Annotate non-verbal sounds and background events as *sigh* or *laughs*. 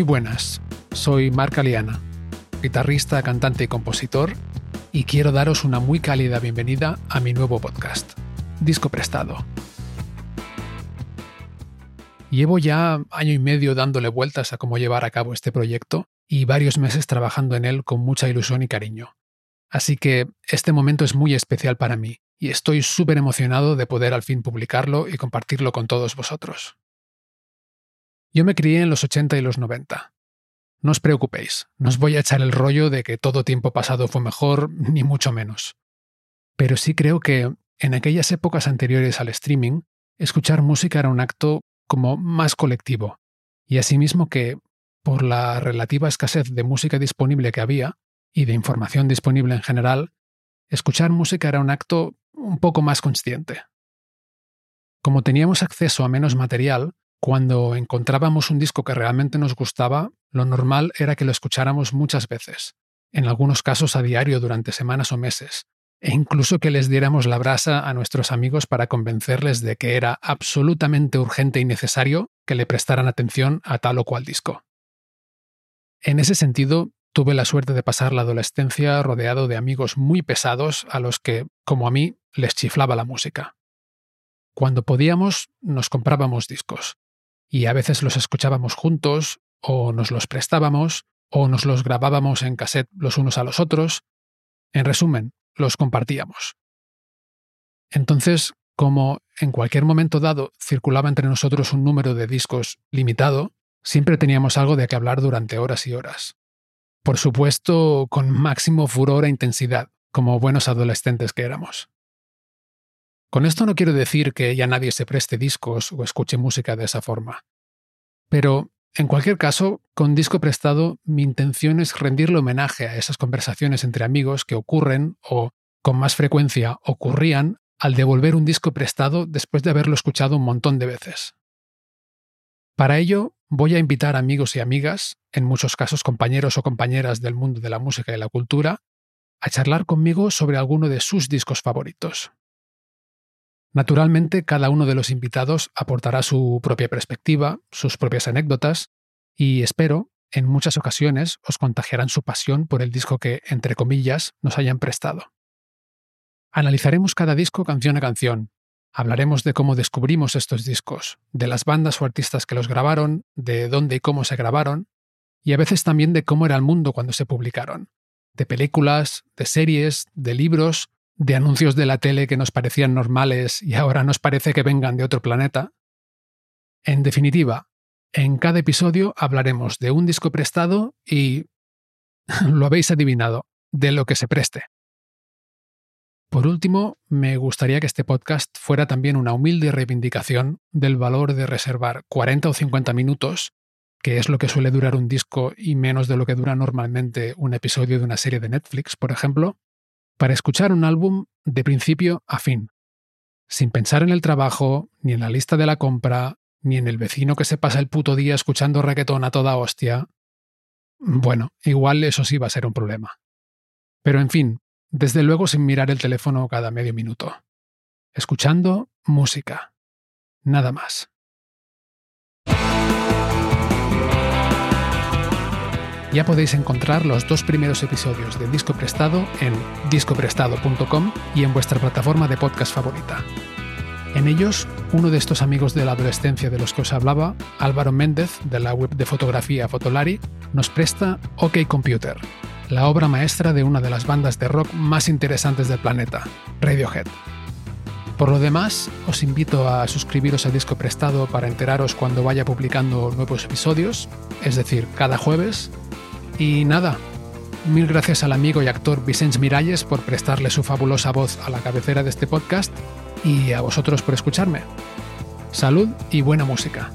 Muy buenas, soy Marc Aliana, guitarrista, cantante y compositor, y quiero daros una muy cálida bienvenida a mi nuevo podcast, Disco Prestado. Llevo ya año y medio dándole vueltas a cómo llevar a cabo este proyecto y varios meses trabajando en él con mucha ilusión y cariño. Así que este momento es muy especial para mí y estoy súper emocionado de poder al fin publicarlo y compartirlo con todos vosotros. Yo me crié en los 80 y los 90. No os preocupéis, no os voy a echar el rollo de que todo tiempo pasado fue mejor, ni mucho menos. Pero sí creo que, en aquellas épocas anteriores al streaming, escuchar música era un acto como más colectivo, y asimismo que, por la relativa escasez de música disponible que había, y de información disponible en general, escuchar música era un acto un poco más consciente. Como teníamos acceso a menos material, cuando encontrábamos un disco que realmente nos gustaba, lo normal era que lo escucháramos muchas veces, en algunos casos a diario durante semanas o meses, e incluso que les diéramos la brasa a nuestros amigos para convencerles de que era absolutamente urgente y necesario que le prestaran atención a tal o cual disco. En ese sentido, tuve la suerte de pasar la adolescencia rodeado de amigos muy pesados a los que, como a mí, les chiflaba la música. Cuando podíamos, nos comprábamos discos, y a veces los escuchábamos juntos, o nos los prestábamos, o nos los grabábamos en cassette los unos a los otros. En resumen, los compartíamos. Entonces, como en cualquier momento dado circulaba entre nosotros un número de discos limitado, siempre teníamos algo de qué hablar durante horas y horas. Por supuesto, con máximo furor e intensidad, como buenos adolescentes que éramos. Con esto no quiero decir que ya nadie se preste discos o escuche música de esa forma. Pero, en cualquier caso, con disco prestado, mi intención es rendirle homenaje a esas conversaciones entre amigos que ocurren o, con más frecuencia, ocurrían al devolver un disco prestado después de haberlo escuchado un montón de veces. Para ello, voy a invitar amigos y amigas, en muchos casos compañeros o compañeras del mundo de la música y la cultura, a charlar conmigo sobre alguno de sus discos favoritos. Naturalmente, cada uno de los invitados aportará su propia perspectiva, sus propias anécdotas, y espero, en muchas ocasiones, os contagiarán su pasión por el disco que, entre comillas, nos hayan prestado. Analizaremos cada disco canción a canción. Hablaremos de cómo descubrimos estos discos, de las bandas o artistas que los grabaron, de dónde y cómo se grabaron, y a veces también de cómo era el mundo cuando se publicaron, de películas, de series, de libros de anuncios de la tele que nos parecían normales y ahora nos parece que vengan de otro planeta. En definitiva, en cada episodio hablaremos de un disco prestado y... *laughs* lo habéis adivinado, de lo que se preste. Por último, me gustaría que este podcast fuera también una humilde reivindicación del valor de reservar 40 o 50 minutos, que es lo que suele durar un disco y menos de lo que dura normalmente un episodio de una serie de Netflix, por ejemplo, para escuchar un álbum de principio a fin, sin pensar en el trabajo, ni en la lista de la compra, ni en el vecino que se pasa el puto día escuchando reggaetón a toda hostia. Bueno, igual eso sí va a ser un problema. Pero en fin, desde luego sin mirar el teléfono cada medio minuto. Escuchando música. Nada más. Ya podéis encontrar los dos primeros episodios de Disco Prestado en discoprestado.com y en vuestra plataforma de podcast favorita. En ellos, uno de estos amigos de la adolescencia de los que os hablaba, Álvaro Méndez, de la web de fotografía Fotolari, nos presta OK Computer, la obra maestra de una de las bandas de rock más interesantes del planeta, Radiohead. Por lo demás, os invito a suscribiros a Disco Prestado para enteraros cuando vaya publicando nuevos episodios, es decir, cada jueves, y nada, mil gracias al amigo y actor Vicente Miralles por prestarle su fabulosa voz a la cabecera de este podcast y a vosotros por escucharme. Salud y buena música.